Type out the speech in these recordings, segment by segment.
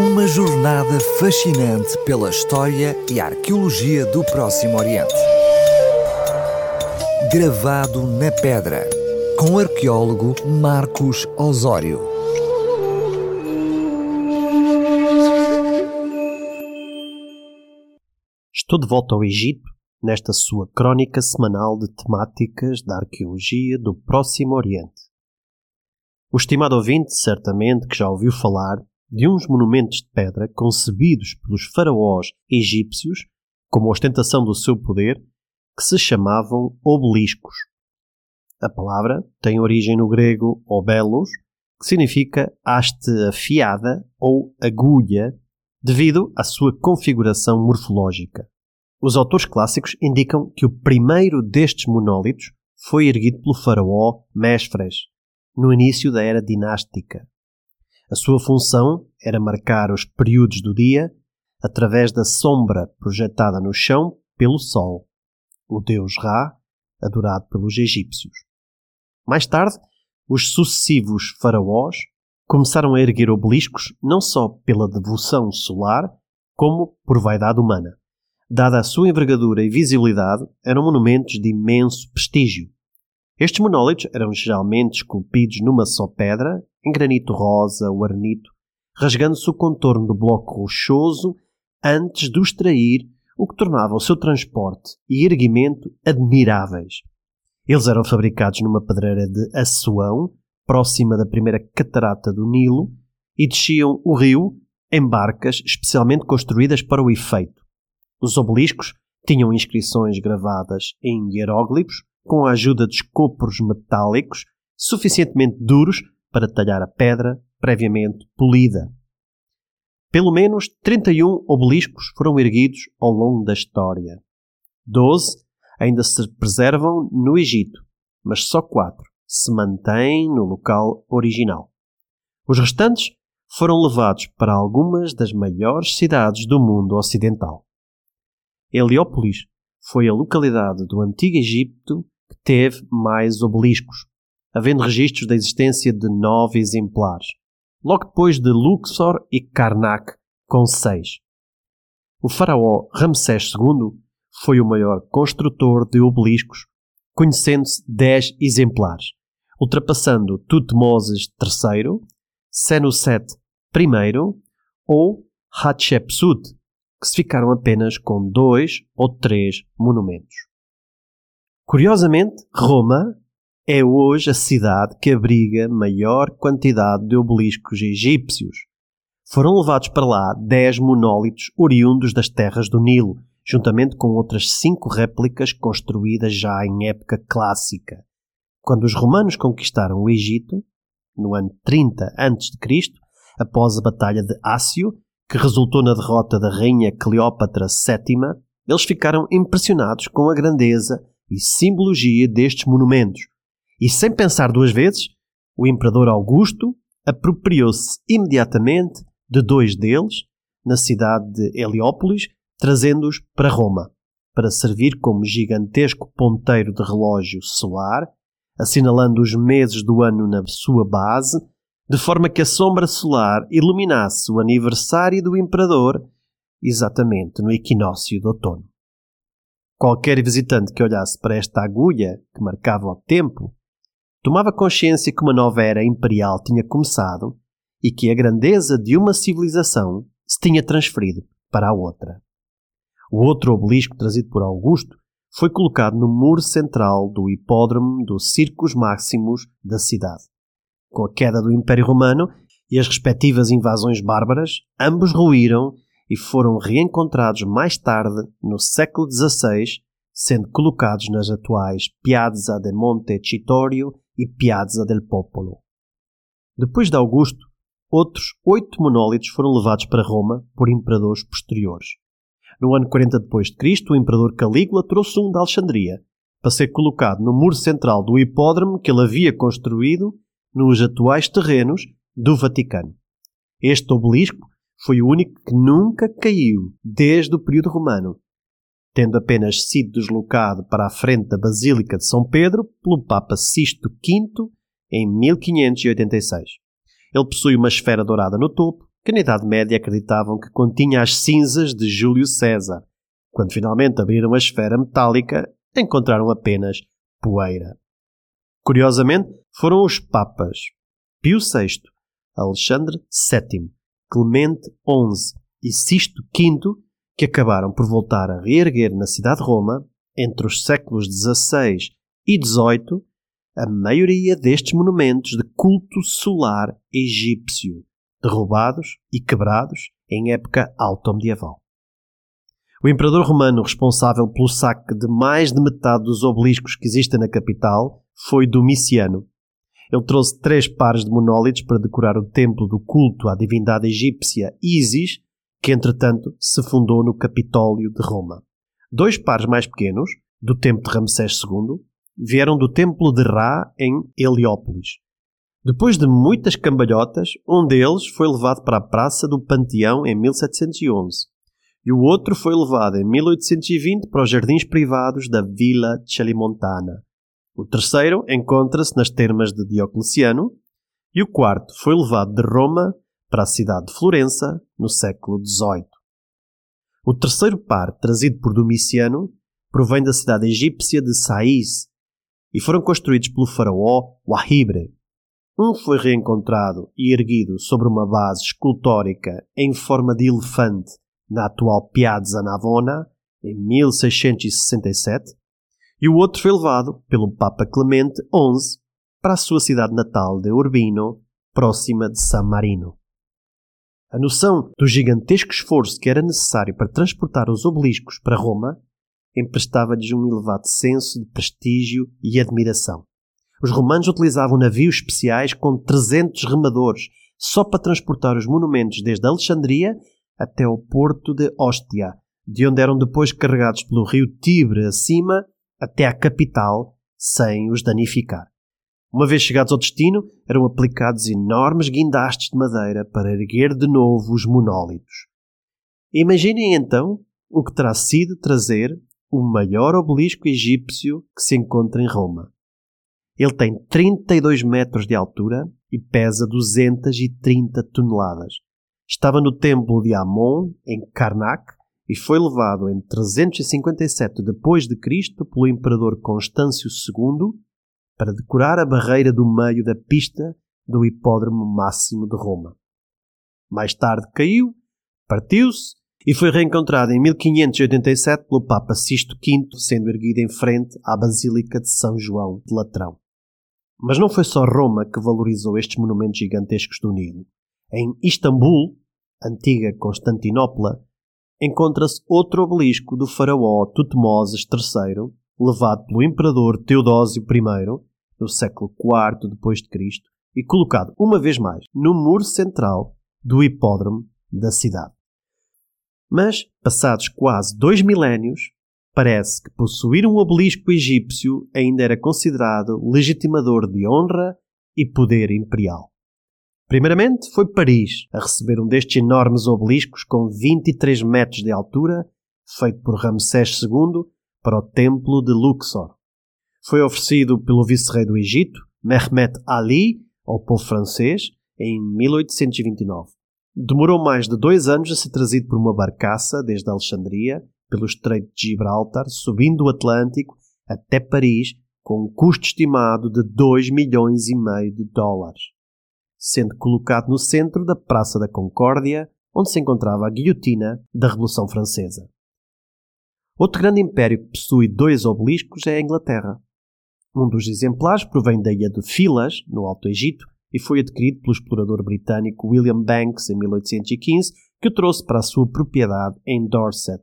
Uma jornada fascinante pela história e arqueologia do Próximo Oriente. Gravado na pedra, com o arqueólogo Marcos Osório. Estou de volta ao Egito nesta sua crónica semanal de temáticas da arqueologia do Próximo Oriente. O estimado ouvinte certamente que já ouviu falar de uns monumentos de pedra concebidos pelos faraós egípcios como ostentação do seu poder, que se chamavam obeliscos. A palavra tem origem no grego obelos, que significa haste afiada ou agulha, devido à sua configuração morfológica. Os autores clássicos indicam que o primeiro destes monólitos foi erguido pelo faraó Mesfres, no início da era dinástica. A sua função era marcar os períodos do dia através da sombra projetada no chão pelo Sol, o deus Ra, adorado pelos egípcios. Mais tarde, os sucessivos faraós começaram a erguer obeliscos não só pela devoção solar, como por vaidade humana. Dada a sua envergadura e visibilidade, eram monumentos de imenso prestígio. Estes monólitos eram geralmente esculpidos numa só pedra, em granito rosa ou arnito, rasgando-se o contorno do bloco rochoso antes de o extrair, o que tornava o seu transporte e erguimento admiráveis. Eles eram fabricados numa pedreira de Assuão, próxima da primeira catarata do Nilo, e desciam o rio em barcas especialmente construídas para o efeito. Os obeliscos tinham inscrições gravadas em hieróglifos com a ajuda de escopros metálicos suficientemente duros para talhar a pedra previamente polida. Pelo menos 31 obeliscos foram erguidos ao longo da história. Doze ainda se preservam no Egito, mas só quatro se mantêm no local original. Os restantes foram levados para algumas das maiores cidades do mundo ocidental. Heliópolis foi a localidade do Antigo Egito que teve mais obeliscos, havendo registros da existência de nove exemplares, logo depois de Luxor e Karnak, com seis. O faraó Ramsés II foi o maior construtor de obeliscos, conhecendo-se dez exemplares, ultrapassando Tutmoses III, Senusret I ou Hatshepsut, que se ficaram apenas com dois ou três monumentos. Curiosamente, Roma é hoje a cidade que abriga maior quantidade de obeliscos egípcios. Foram levados para lá dez monólitos oriundos das terras do Nilo, juntamente com outras cinco réplicas construídas já em época clássica. Quando os romanos conquistaram o Egito, no ano 30 a.C., após a Batalha de Ácio, que resultou na derrota da rainha Cleópatra VII, eles ficaram impressionados com a grandeza e simbologia destes monumentos. E sem pensar duas vezes, o imperador Augusto apropriou-se imediatamente de dois deles na cidade de Heliópolis, trazendo-os para Roma, para servir como gigantesco ponteiro de relógio solar, assinalando os meses do ano na sua base de forma que a sombra solar iluminasse o aniversário do imperador exatamente no equinócio de outono. Qualquer visitante que olhasse para esta agulha que marcava o tempo tomava consciência que uma nova era imperial tinha começado e que a grandeza de uma civilização se tinha transferido para a outra. O outro obelisco trazido por Augusto foi colocado no muro central do hipódromo dos Circos Máximos da cidade com a queda do Império Romano e as respectivas invasões bárbaras, ambos ruíram e foram reencontrados mais tarde, no século XVI, sendo colocados nas atuais Piazza de Monte Citorio e Piazza del Popolo. Depois de Augusto, outros oito monólitos foram levados para Roma por imperadores posteriores. No ano 40 d.C., o imperador Calígula trouxe um de Alexandria, para ser colocado no muro central do hipódromo que ele havia construído nos atuais terrenos do Vaticano. Este obelisco foi o único que nunca caiu desde o período romano, tendo apenas sido deslocado para a frente da Basílica de São Pedro pelo Papa Sisto V em 1586. Ele possui uma esfera dourada no topo que na Idade Média acreditavam que continha as cinzas de Júlio César. Quando finalmente abriram a esfera metálica, encontraram apenas poeira. Curiosamente, foram os papas Pio VI, Alexandre VII, Clemente XI e Sisto V que acabaram por voltar a reerguer na cidade de Roma, entre os séculos XVI e XVIII, a maioria destes monumentos de culto solar egípcio, derrubados e quebrados em época alto-medieval. O imperador romano responsável pelo saque de mais de metade dos obeliscos que existem na capital foi Domiciano. Ele trouxe três pares de monólitos para decorar o templo do culto à divindade egípcia Isis, que entretanto se fundou no Capitólio de Roma. Dois pares mais pequenos, do templo de Ramsés II, vieram do templo de Ra em Heliópolis. Depois de muitas cambalhotas, um deles foi levado para a Praça do Panteão em 1711 e o outro foi levado em 1820 para os jardins privados da Villa Celimontana. O terceiro encontra-se nas termas de Diocleciano e o quarto foi levado de Roma para a cidade de Florença no século XVIII. O terceiro par, trazido por Domiciano, provém da cidade egípcia de Sais e foram construídos pelo faraó Wahibre. Um foi reencontrado e erguido sobre uma base escultórica em forma de elefante na atual Piazza Navona, em 1667, e o outro foi levado pelo Papa Clemente XI para a sua cidade natal de Urbino, próxima de San Marino. A noção do gigantesco esforço que era necessário para transportar os obeliscos para Roma emprestava-lhes um elevado senso de prestígio e admiração. Os romanos utilizavam navios especiais com 300 remadores só para transportar os monumentos desde Alexandria até ao porto de Ostia, de onde eram depois carregados pelo rio Tibre acima até à capital, sem os danificar. Uma vez chegados ao destino, eram aplicados enormes guindastes de madeira para erguer de novo os monólitos. Imaginem então o que terá sido trazer o maior obelisco egípcio que se encontra em Roma. Ele tem 32 metros de altura e pesa 230 toneladas. Estava no templo de Amon, em Karnak, e foi levado em 357 depois de Cristo pelo imperador Constâncio II para decorar a barreira do meio da pista do hipódromo máximo de Roma. Mais tarde caiu, partiu-se e foi reencontrado em 1587 pelo Papa Sisto V, sendo erguido em frente à Basílica de São João de Latrão. Mas não foi só Roma que valorizou estes monumentos gigantescos do Nilo. Em Istambul, antiga Constantinopla, encontra-se outro obelisco do faraó Tutmoses III, levado pelo imperador Teodósio I no século IV Cristo e colocado uma vez mais no muro central do hipódromo da cidade. Mas, passados quase dois milénios, parece que possuir um obelisco egípcio ainda era considerado legitimador de honra e poder imperial. Primeiramente foi Paris a receber um destes enormes obeliscos com 23 metros de altura, feito por Ramsés II para o Templo de Luxor. Foi oferecido pelo vice-rei do Egito, Mehmet Ali, ao povo francês, em 1829. Demorou mais de dois anos a ser trazido por uma barcaça desde Alexandria, pelo Estreito de Gibraltar, subindo o Atlântico até Paris, com um custo estimado de 2 milhões e meio de dólares, sendo colocado no centro da Praça da Concórdia, onde se encontrava a guilhotina da Revolução Francesa. Outro grande império que possui dois obeliscos é a Inglaterra. Um dos exemplares provém da ilha de Filas, no Alto Egito, e foi adquirido pelo explorador britânico William Banks em 1815, que o trouxe para a sua propriedade em Dorset.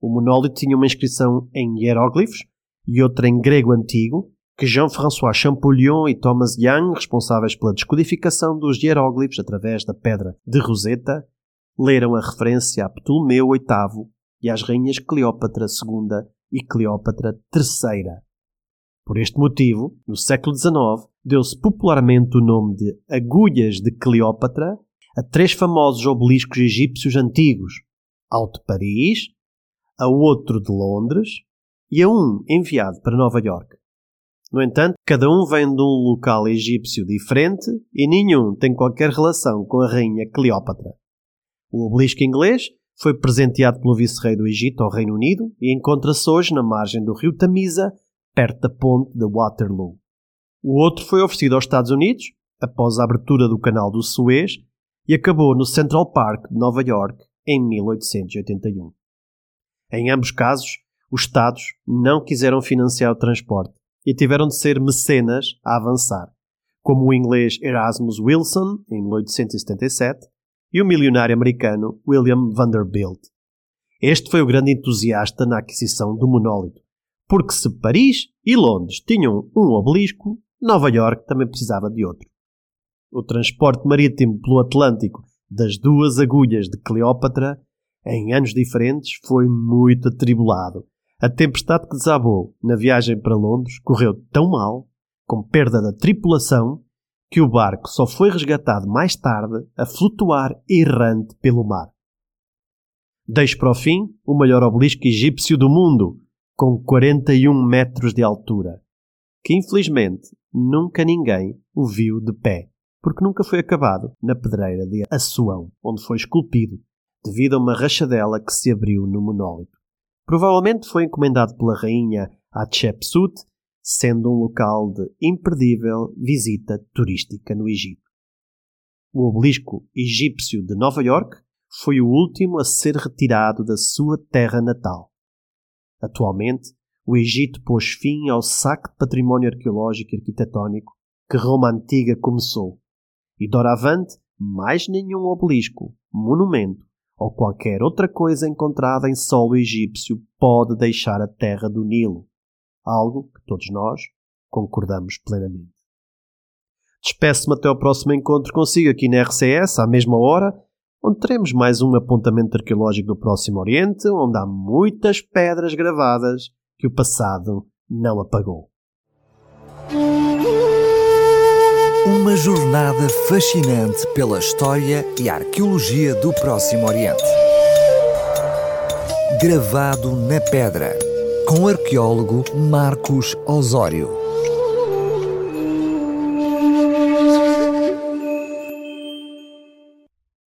O monólito tinha uma inscrição em hieróglifos e outra em grego antigo, que Jean-François Champollion e Thomas Young, responsáveis pela descodificação dos hieróglifos através da pedra de Roseta, leram a referência a Ptolomeu VIII e às rainhas Cleópatra II e Cleópatra III. Por este motivo, no século XIX, deu-se popularmente o nome de Agulhas de Cleópatra a três famosos obeliscos egípcios antigos, ao de Paris, a outro de Londres e a um enviado para Nova York. No entanto, cada um vem de um local egípcio diferente e nenhum tem qualquer relação com a rainha Cleópatra. O obelisco inglês foi presenteado pelo vice-rei do Egito ao Reino Unido e encontra-se hoje na margem do rio Tamisa, perto da ponte de Waterloo. O outro foi oferecido aos Estados Unidos após a abertura do canal do Suez e acabou no Central Park de Nova York em 1881. Em ambos casos, os Estados não quiseram financiar o transporte e tiveram de ser mecenas a avançar, como o inglês Erasmus Wilson, em 1877, e o milionário americano William Vanderbilt. Este foi o grande entusiasta na aquisição do monólito, porque se Paris e Londres tinham um obelisco, Nova York também precisava de outro. O transporte marítimo pelo Atlântico das duas agulhas de Cleópatra, em anos diferentes, foi muito atribulado. A tempestade que desabou na viagem para Londres correu tão mal, com perda da tripulação, que o barco só foi resgatado mais tarde a flutuar errante pelo mar. Deixo para o fim o maior obelisco egípcio do mundo, com 41 metros de altura, que infelizmente nunca ninguém o viu de pé, porque nunca foi acabado na pedreira de Assuão, onde foi esculpido, devido a uma rachadela que se abriu no monólito. Provavelmente foi encomendado pela rainha Hatshepsut sendo um local de imperdível visita turística no Egito. O obelisco egípcio de Nova York foi o último a ser retirado da sua terra natal. Atualmente, o Egito pôs fim ao saque de património arqueológico e arquitetónico que Roma Antiga começou, e doravante mais nenhum obelisco, monumento ou qualquer outra coisa encontrada em solo egípcio pode deixar a terra do Nilo algo que todos nós concordamos plenamente. Despeço-me até ao próximo encontro consigo aqui na RCS, à mesma hora, onde teremos mais um apontamento arqueológico do Próximo Oriente, onde há muitas pedras gravadas que o passado não apagou. Uma jornada fascinante pela história e arqueologia do Próximo Oriente. Gravado na pedra com o arqueólogo Marcos Osório.